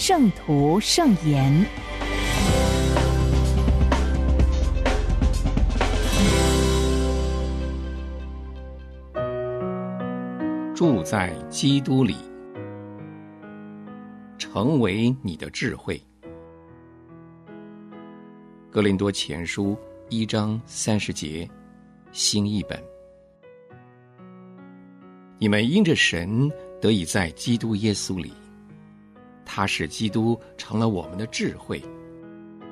圣徒圣言，住在基督里，成为你的智慧。格林多前书一章三十节，新译本。你们因着神得以在基督耶稣里。他使基督成了我们的智慧，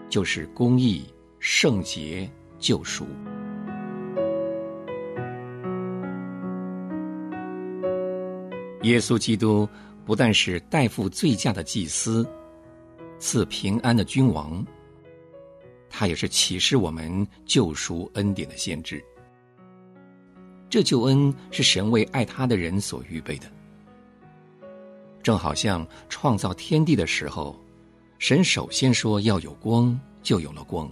就是公义、圣洁、救赎。耶稣基督不但是代父罪驾的祭司，赐平安的君王，他也是启示我们救赎恩典的先知。这救恩是神为爱他的人所预备的。正好像创造天地的时候，神首先说要有光，就有了光。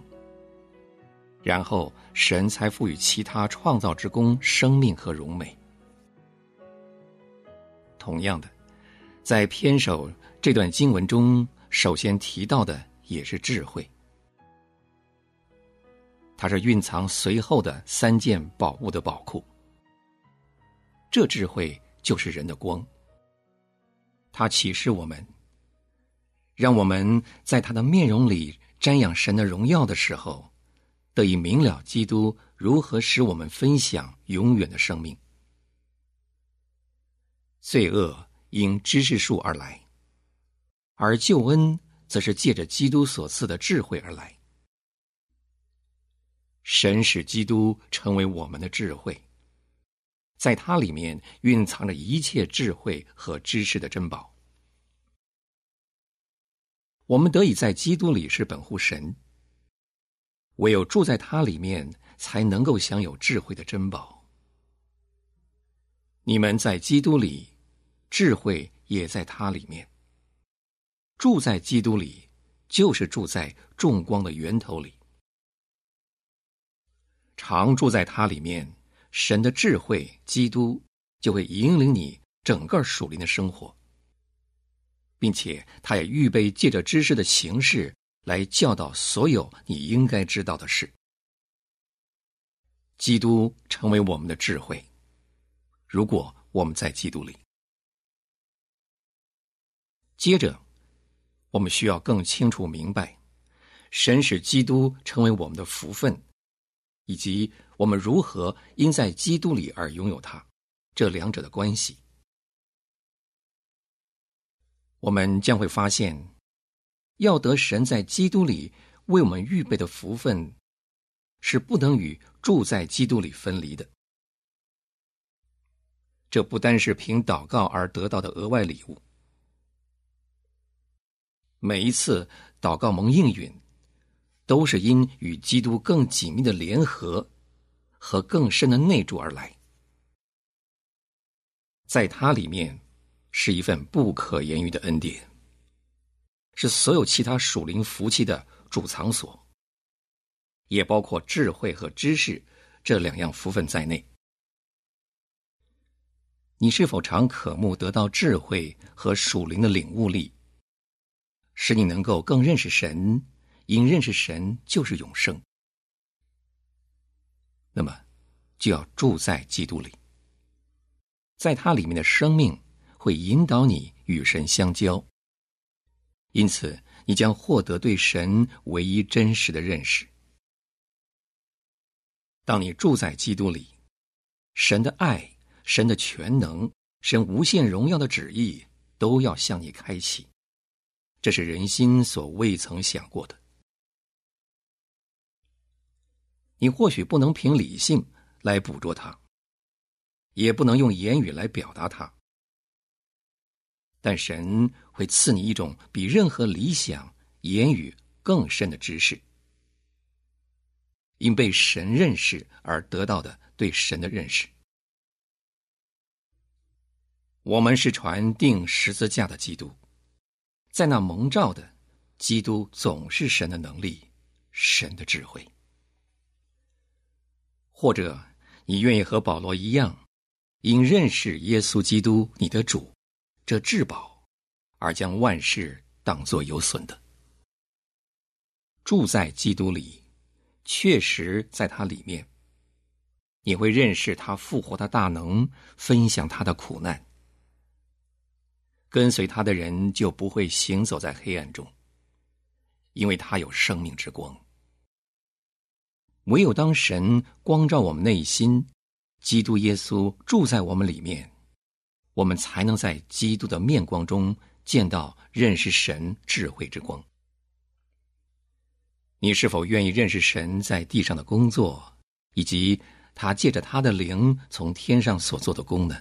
然后神才赋予其他创造之功生命和荣美。同样的，在偏首这段经文中，首先提到的也是智慧，它是蕴藏随后的三件宝物的宝库。这智慧就是人的光。他启示我们，让我们在他的面容里瞻仰神的荣耀的时候，得以明了基督如何使我们分享永远的生命。罪恶因知识树而来，而救恩则是借着基督所赐的智慧而来。神使基督成为我们的智慧。在它里面蕴藏着一切智慧和知识的珍宝。我们得以在基督里是本乎神，唯有住在它里面，才能够享有智慧的珍宝。你们在基督里，智慧也在它里面。住在基督里，就是住在众光的源头里，常住在它里面。神的智慧，基督就会引领你整个属灵的生活，并且他也预备借着知识的形式来教导所有你应该知道的事。基督成为我们的智慧，如果我们在基督里。接着，我们需要更清楚明白，神使基督成为我们的福分，以及。我们如何因在基督里而拥有它？这两者的关系，我们将会发现，要得神在基督里为我们预备的福分，是不能与住在基督里分离的。这不单是凭祷告而得到的额外礼物，每一次祷告蒙应允，都是因与基督更紧密的联合。和更深的内住而来，在它里面是一份不可言喻的恩典，是所有其他属灵福气的主藏所，也包括智慧和知识这两样福分在内。你是否常渴慕得到智慧和属灵的领悟力，使你能够更认识神？因认识神就是永生。那么，就要住在基督里，在它里面的生命会引导你与神相交，因此你将获得对神唯一真实的认识。当你住在基督里，神的爱、神的全能、神无限荣耀的旨意都要向你开启，这是人心所未曾想过的。你或许不能凭理性来捕捉它，也不能用言语来表达它，但神会赐你一种比任何理想言语更深的知识，因被神认识而得到的对神的认识。我们是传定十字架的基督，在那蒙召的基督总是神的能力，神的智慧。或者，你愿意和保罗一样，因认识耶稣基督你的主，这至宝，而将万事当作有损的。住在基督里，确实在他里面，你会认识他复活的大能，分享他的苦难。跟随他的人就不会行走在黑暗中，因为他有生命之光。唯有当神光照我们内心，基督耶稣住在我们里面，我们才能在基督的面光中见到认识神智慧之光。你是否愿意认识神在地上的工作，以及他借着他的灵从天上所做的功呢？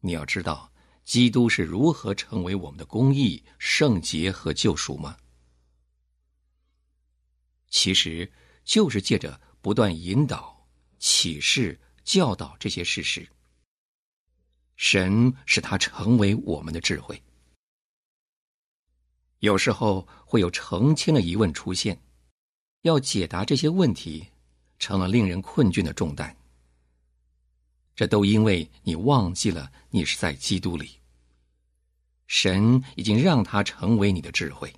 你要知道，基督是如何成为我们的公义、圣洁和救赎吗？其实，就是借着不断引导、启示、教导这些事实，神使他成为我们的智慧。有时候会有成千的疑问出现，要解答这些问题，成了令人困倦的重担。这都因为你忘记了你是在基督里，神已经让他成为你的智慧，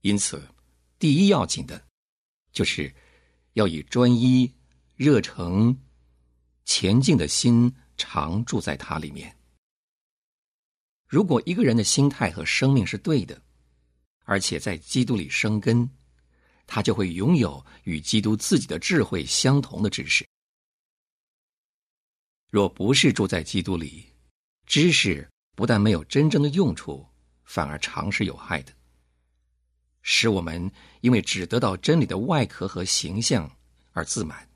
因此。第一要紧的，就是要以专一、热诚、前进的心常住在它里面。如果一个人的心态和生命是对的，而且在基督里生根，他就会拥有与基督自己的智慧相同的知识。若不是住在基督里，知识不但没有真正的用处，反而常是有害的。使我们因为只得到真理的外壳和形象而自满，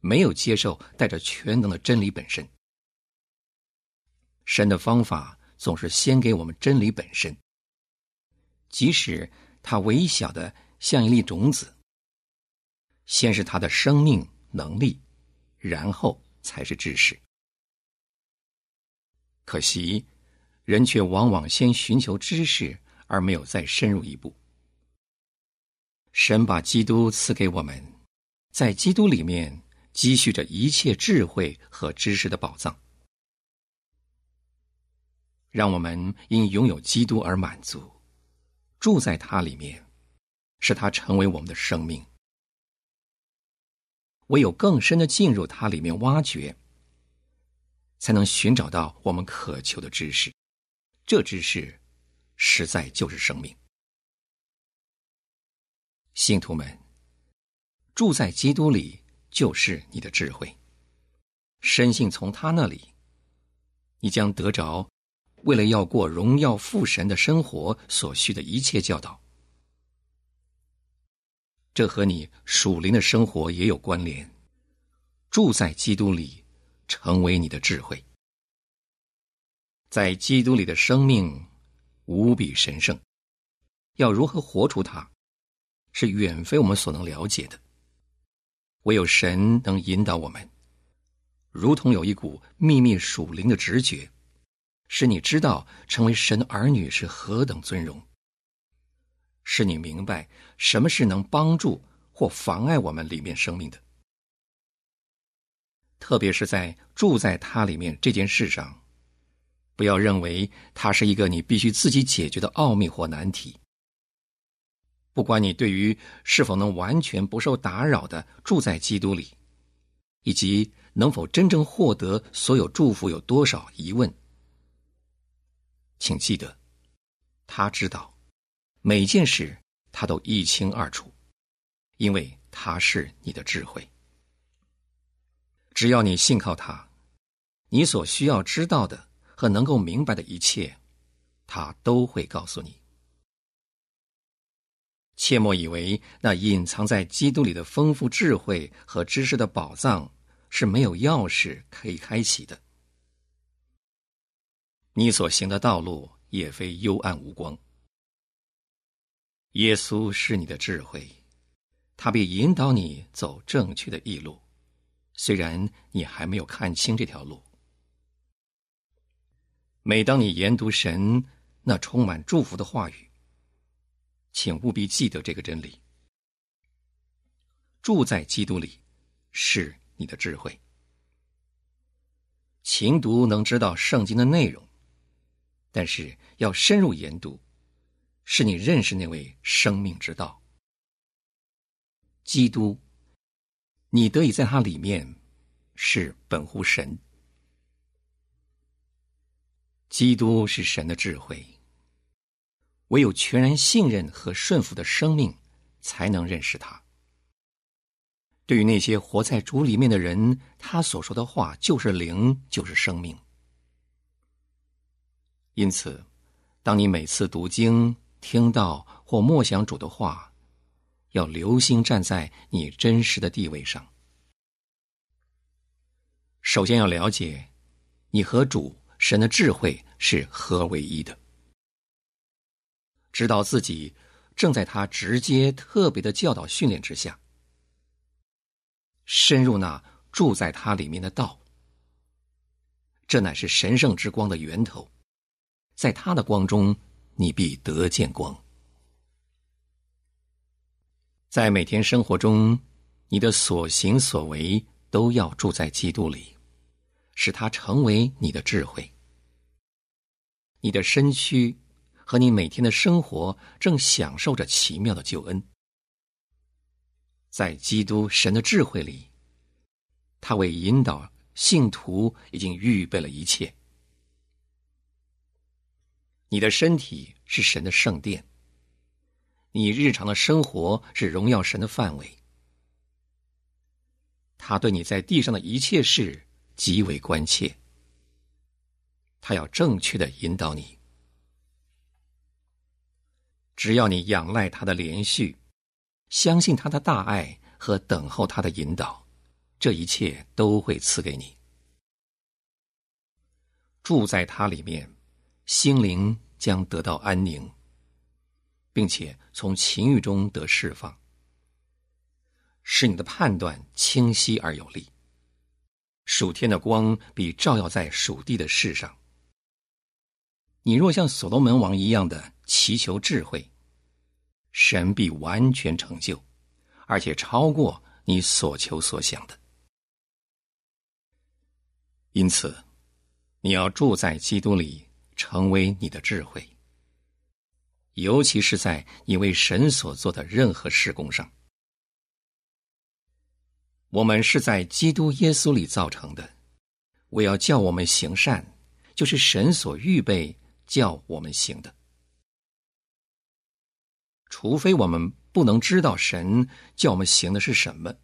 没有接受带着全能的真理本身。神的方法总是先给我们真理本身，即使它微小的像一粒种子。先是他的生命能力，然后才是知识。可惜，人却往往先寻求知识，而没有再深入一步。神把基督赐给我们，在基督里面积蓄着一切智慧和知识的宝藏，让我们因拥有基督而满足，住在他里面，使他成为我们的生命。唯有更深的进入他里面挖掘，才能寻找到我们渴求的知识。这知识，实在就是生命。信徒们，住在基督里就是你的智慧。深信从他那里，你将得着为了要过荣耀父神的生活所需的一切教导。这和你属灵的生活也有关联。住在基督里，成为你的智慧。在基督里的生命无比神圣，要如何活出它？是远非我们所能了解的，唯有神能引导我们，如同有一股秘密属灵的直觉，使你知道成为神儿女是何等尊荣，使你明白什么是能帮助或妨碍我们里面生命的，特别是在住在他里面这件事上，不要认为它是一个你必须自己解决的奥秘或难题。不管你对于是否能完全不受打扰的住在基督里，以及能否真正获得所有祝福有多少疑问，请记得，他知道每件事他都一清二楚，因为他是你的智慧。只要你信靠他，你所需要知道的和能够明白的一切，他都会告诉你。切莫以为那隐藏在基督里的丰富智慧和知识的宝藏是没有钥匙可以开启的。你所行的道路也非幽暗无光。耶稣是你的智慧，他必引导你走正确的义路，虽然你还没有看清这条路。每当你研读神那充满祝福的话语，请务必记得这个真理：住在基督里，是你的智慧。勤读能知道圣经的内容，但是要深入研读，是你认识那位生命之道——基督。你得以在他里面，是本乎神。基督是神的智慧，唯有全然信任和顺服的生命，才能认识他。对于那些活在主里面的人，他所说的话就是灵，就是生命。因此，当你每次读经、听到或默想主的话，要留心站在你真实的地位上。首先要了解，你和主。神的智慧是合为一的，知道自己正在他直接特别的教导训练之下，深入那住在他里面的道，这乃是神圣之光的源头，在他的光中，你必得见光。在每天生活中，你的所行所为都要住在基督里，使他成为你的智慧。你的身躯和你每天的生活正享受着奇妙的救恩，在基督神的智慧里，他为引导信徒已经预备了一切。你的身体是神的圣殿，你日常的生活是荣耀神的范围，他对你在地上的一切事极为关切。他要正确的引导你，只要你仰赖他的连续，相信他的大爱和等候他的引导，这一切都会赐给你。住在他里面，心灵将得到安宁，并且从情欲中得释放，使你的判断清晰而有力。属天的光比照耀在属地的事上。你若像所罗门王一样的祈求智慧，神必完全成就，而且超过你所求所想的。因此，你要住在基督里，成为你的智慧，尤其是在你为神所做的任何事工上。我们是在基督耶稣里造成的，我要叫我们行善，就是神所预备。叫我们行的，除非我们不能知道神叫我们行的是什么，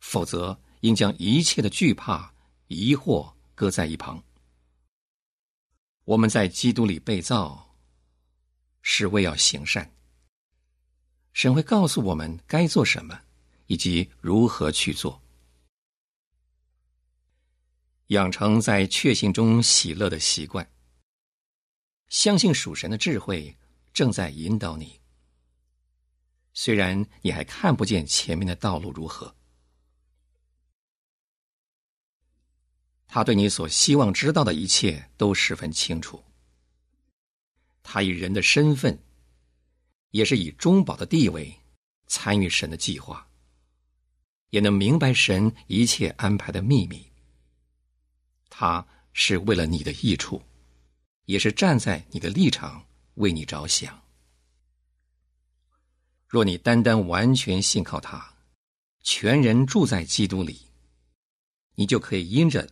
否则应将一切的惧怕、疑惑搁在一旁。我们在基督里被造，是为要行善。神会告诉我们该做什么，以及如何去做，养成在确信中喜乐的习惯。相信属神的智慧正在引导你，虽然你还看不见前面的道路如何，他对你所希望知道的一切都十分清楚。他以人的身份，也是以中保的地位参与神的计划，也能明白神一切安排的秘密。他是为了你的益处。也是站在你的立场为你着想。若你单单完全信靠他，全人住在基督里，你就可以因着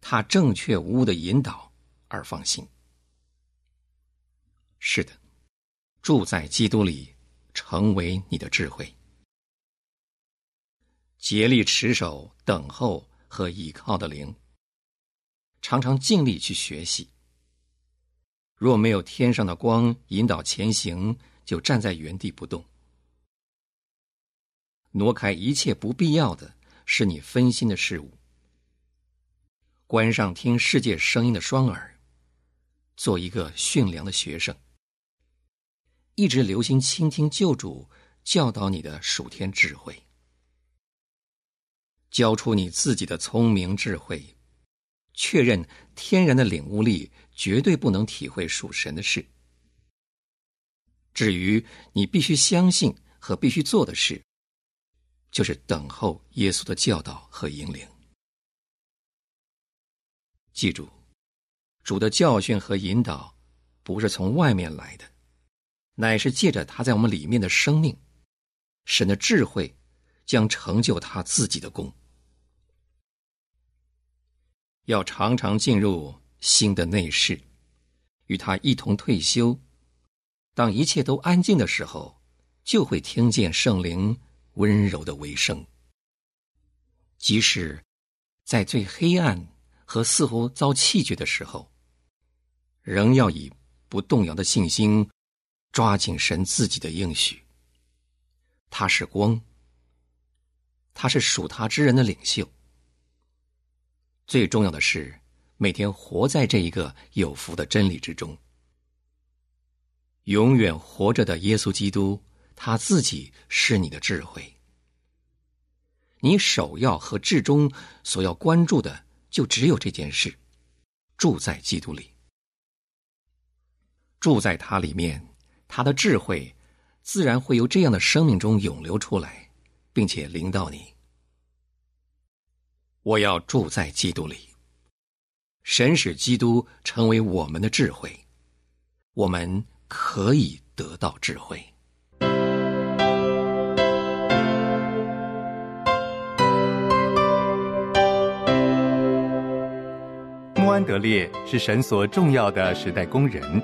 他正确无误的引导而放心。是的，住在基督里，成为你的智慧，竭力持守等候和倚靠的灵，常常尽力去学习。若没有天上的光引导前行，就站在原地不动，挪开一切不必要的、使你分心的事物，关上听世界声音的双耳，做一个驯良的学生，一直留心倾听救主教导你的属天智慧，交出你自己的聪明智慧，确认天然的领悟力绝对不能体会属神的事。至于你必须相信和必须做的事，就是等候耶稣的教导和引领。记住。主的教训和引导，不是从外面来的，乃是借着他在我们里面的生命。神的智慧将成就他自己的功。要常常进入新的内室，与他一同退休。当一切都安静的时候，就会听见圣灵温柔的微声。即使在最黑暗和似乎遭弃绝的时候。仍要以不动摇的信心抓紧神自己的应许。他是光，他是属他之人的领袖。最重要的是，每天活在这一个有福的真理之中。永远活着的耶稣基督，他自己是你的智慧。你首要和至终所要关注的，就只有这件事：住在基督里。住在他里面，他的智慧自然会由这样的生命中涌流出来，并且领导你。我要住在基督里，神使基督成为我们的智慧，我们可以得到智慧。穆安德烈是神所重要的时代工人。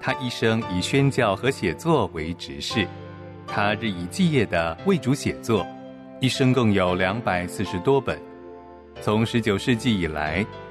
他一生以宣教和写作为职事，他日以继夜的为主写作，一生共有两百四十多本。从十九世纪以来，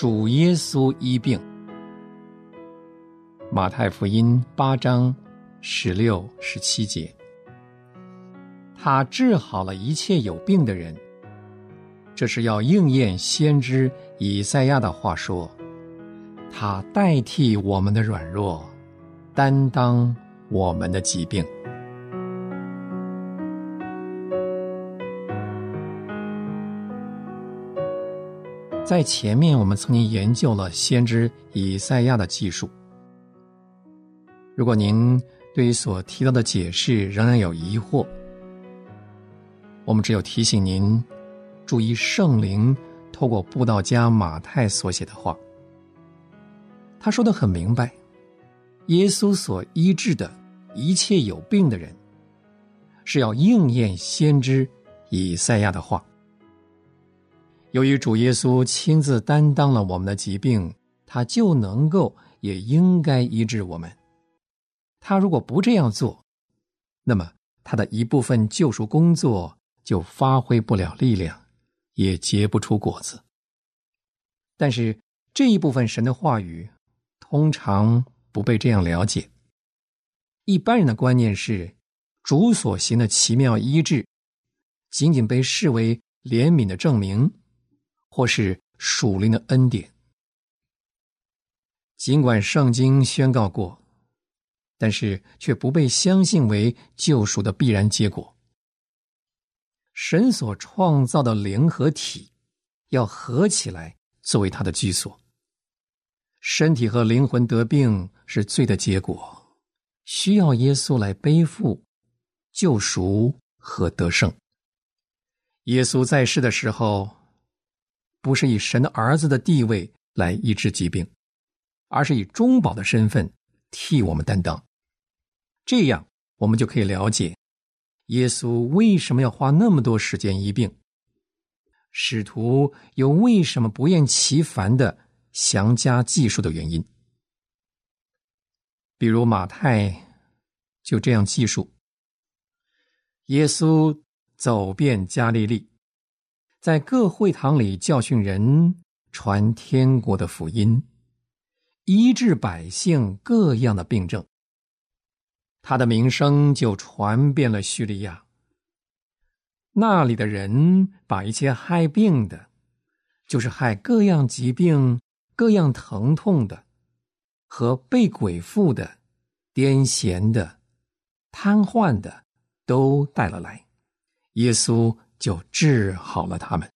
主耶稣医病。马太福音八章十六、十七节，他治好了一切有病的人。这是要应验先知以赛亚的话说：“他代替我们的软弱，担当我们的疾病。”在前面，我们曾经研究了先知以赛亚的技术。如果您对于所提到的解释仍然有疑惑，我们只有提醒您注意圣灵透过布道家马太所写的话。他说的很明白，耶稣所医治的一切有病的人，是要应验先知以赛亚的话。由于主耶稣亲自担当了我们的疾病，他就能够也应该医治我们。他如果不这样做，那么他的一部分救赎工作就发挥不了力量，也结不出果子。但是这一部分神的话语，通常不被这样了解。一般人的观念是，主所行的奇妙医治，仅仅被视为怜悯的证明。或是属灵的恩典，尽管圣经宣告过，但是却不被相信为救赎的必然结果。神所创造的灵和体要合起来作为他的居所。身体和灵魂得病是罪的结果，需要耶稣来背负救赎和得胜。耶稣在世的时候。不是以神的儿子的地位来医治疾病，而是以中保的身份替我们担当。这样，我们就可以了解耶稣为什么要花那么多时间医病，使徒又为什么不厌其烦的详加技术的原因。比如马太就这样记述：耶稣走遍加利利，在各会堂里教训人，传天国的福音，医治百姓各样的病症。他的名声就传遍了叙利亚。那里的人把一切害病的，就是害各样疾病、各样疼痛的，和被鬼附的、癫痫的、瘫痪的，都带了来，耶稣就治好了他们。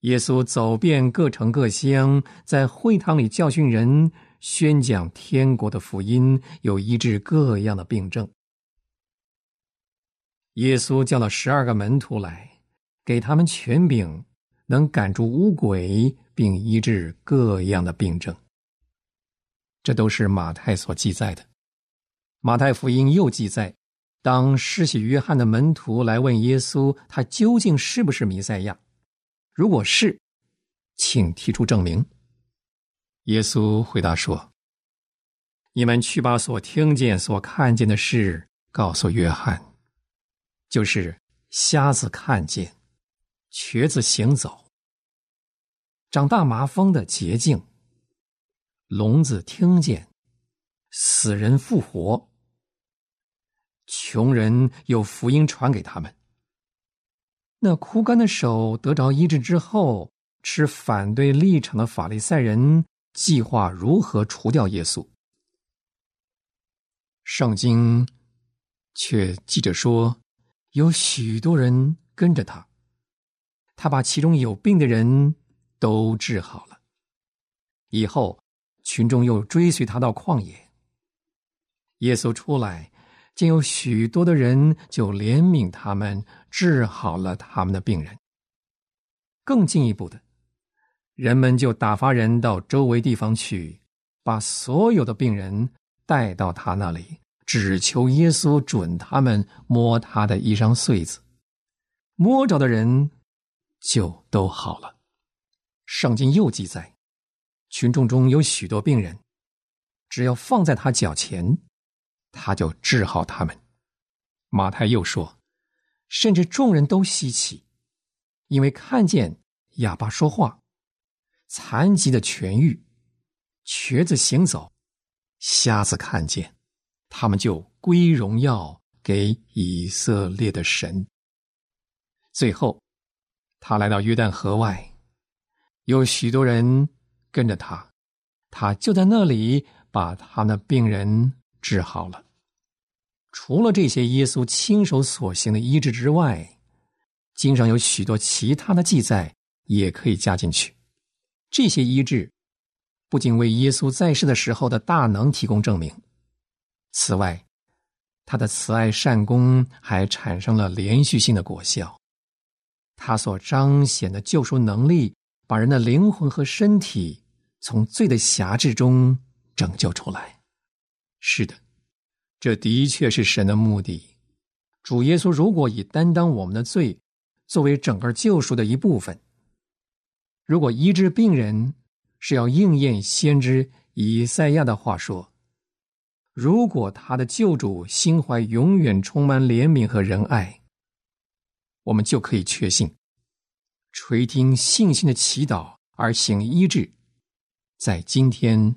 耶稣走遍各城各乡，在会堂里教训人。宣讲天国的福音，有医治各样的病症。耶稣叫了十二个门徒来，给他们权柄，能赶出污鬼，并医治各样的病症。这都是马太所记载的。马太福音又记载，当施洗约翰的门徒来问耶稣，他究竟是不是弥赛亚？如果是，请提出证明。耶稣回答说：“你们去把所听见、所看见的事告诉约翰，就是瞎子看见，瘸子行走，长大麻风的捷径，聋子听见，死人复活，穷人有福音传给他们。那枯干的手得着医治之后，持反对立场的法利赛人。”计划如何除掉耶稣？圣经却记着说，有许多人跟着他，他把其中有病的人都治好了。以后群众又追随他到旷野。耶稣出来，竟有许多的人，就怜悯他们，治好了他们的病人。更进一步的。人们就打发人到周围地方去，把所有的病人带到他那里，只求耶稣准他们摸他的衣裳穗子，摸着的人就都好了。圣经又记载，群众中有许多病人，只要放在他脚前，他就治好他们。马太又说，甚至众人都稀奇，因为看见哑巴说话。残疾的痊愈，瘸子行走，瞎子看见，他们就归荣耀给以色列的神。最后，他来到约旦河外，有许多人跟着他，他就在那里把他的病人治好了。除了这些耶稣亲手所行的医治之外，经上有许多其他的记载，也可以加进去。这些医治不仅为耶稣在世的时候的大能提供证明，此外，他的慈爱善功还产生了连续性的果效。他所彰显的救赎能力，把人的灵魂和身体从罪的辖制中拯救出来。是的，这的确是神的目的。主耶稣如果以担当我们的罪作为整个救赎的一部分。如果医治病人是要应验先知以赛亚的话说，如果他的救主心怀永远充满怜悯和仁爱，我们就可以确信，垂听信心的祈祷而行医治，在今天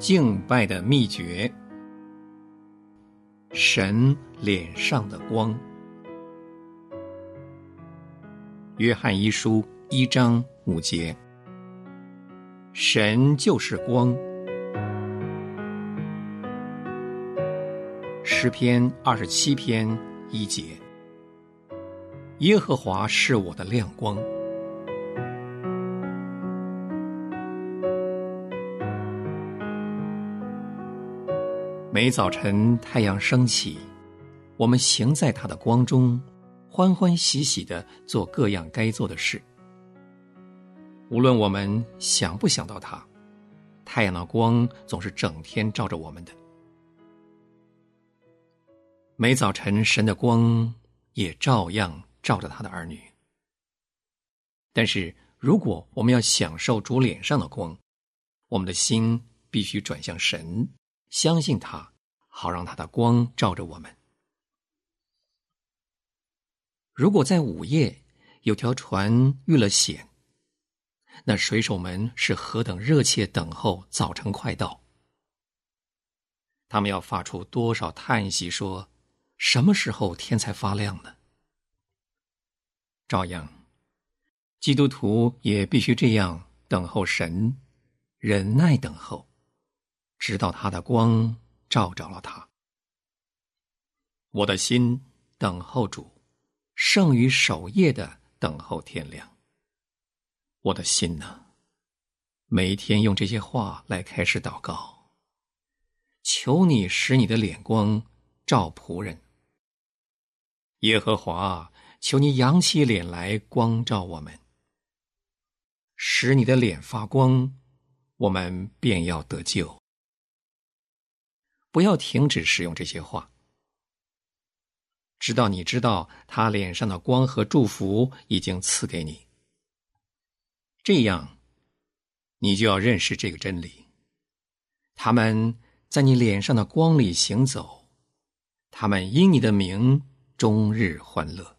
敬拜的秘诀。神脸上的光，《约翰一书》一章五节，神就是光，《诗篇》二十七篇一节，耶和华是我的亮光。每早晨太阳升起，我们行在它的光中，欢欢喜喜的做各样该做的事。无论我们想不想到它，太阳的光总是整天照着我们的。每早晨，神的光也照样照着他的儿女。但是，如果我们要享受主脸上的光，我们的心必须转向神，相信他，好让他的光照着我们。如果在午夜有条船遇了险，那水手们是何等热切等候早晨快到！他们要发出多少叹息，说：“什么时候天才发亮呢？”照样。基督徒也必须这样等候神，忍耐等候，直到他的光照着了他。我的心等候主，胜于守夜的等候天亮。我的心呢，每天用这些话来开始祷告，求你使你的脸光照仆人。耶和华，求你扬起脸来光照我们。使你的脸发光，我们便要得救。不要停止使用这些话，直到你知道他脸上的光和祝福已经赐给你。这样，你就要认识这个真理：他们在你脸上的光里行走，他们因你的名终日欢乐。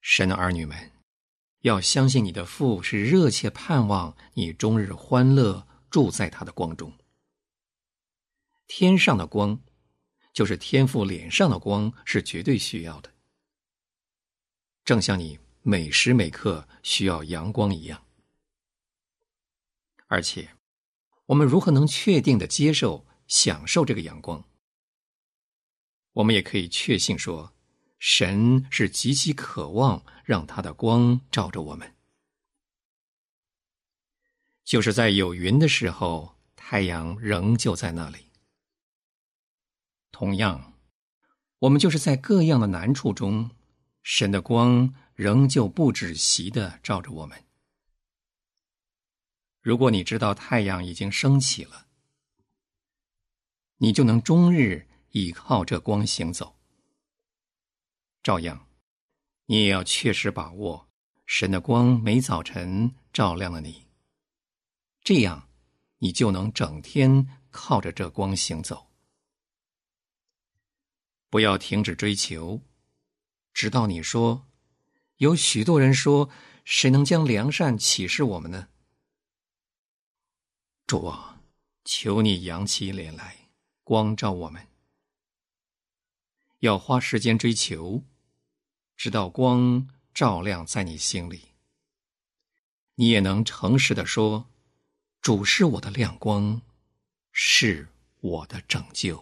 神的儿女们。要相信你的父是热切盼望你终日欢乐住在他的光中。天上的光，就是天父脸上的光，是绝对需要的，正像你每时每刻需要阳光一样。而且，我们如何能确定的接受、享受这个阳光？我们也可以确信说。神是极其渴望让他的光照着我们，就是在有云的时候，太阳仍旧在那里。同样，我们就是在各样的难处中，神的光仍旧不止息的照着我们。如果你知道太阳已经升起了，你就能终日倚靠这光行走。照样，你也要确实把握神的光每早晨照亮了你。这样，你就能整天靠着这光行走。不要停止追求，直到你说：“有许多人说，谁能将良善启示我们呢？”主啊，求你扬起脸来，光照我们。要花时间追求。直到光照亮在你心里，你也能诚实的说：“主是我的亮光，是我的拯救。”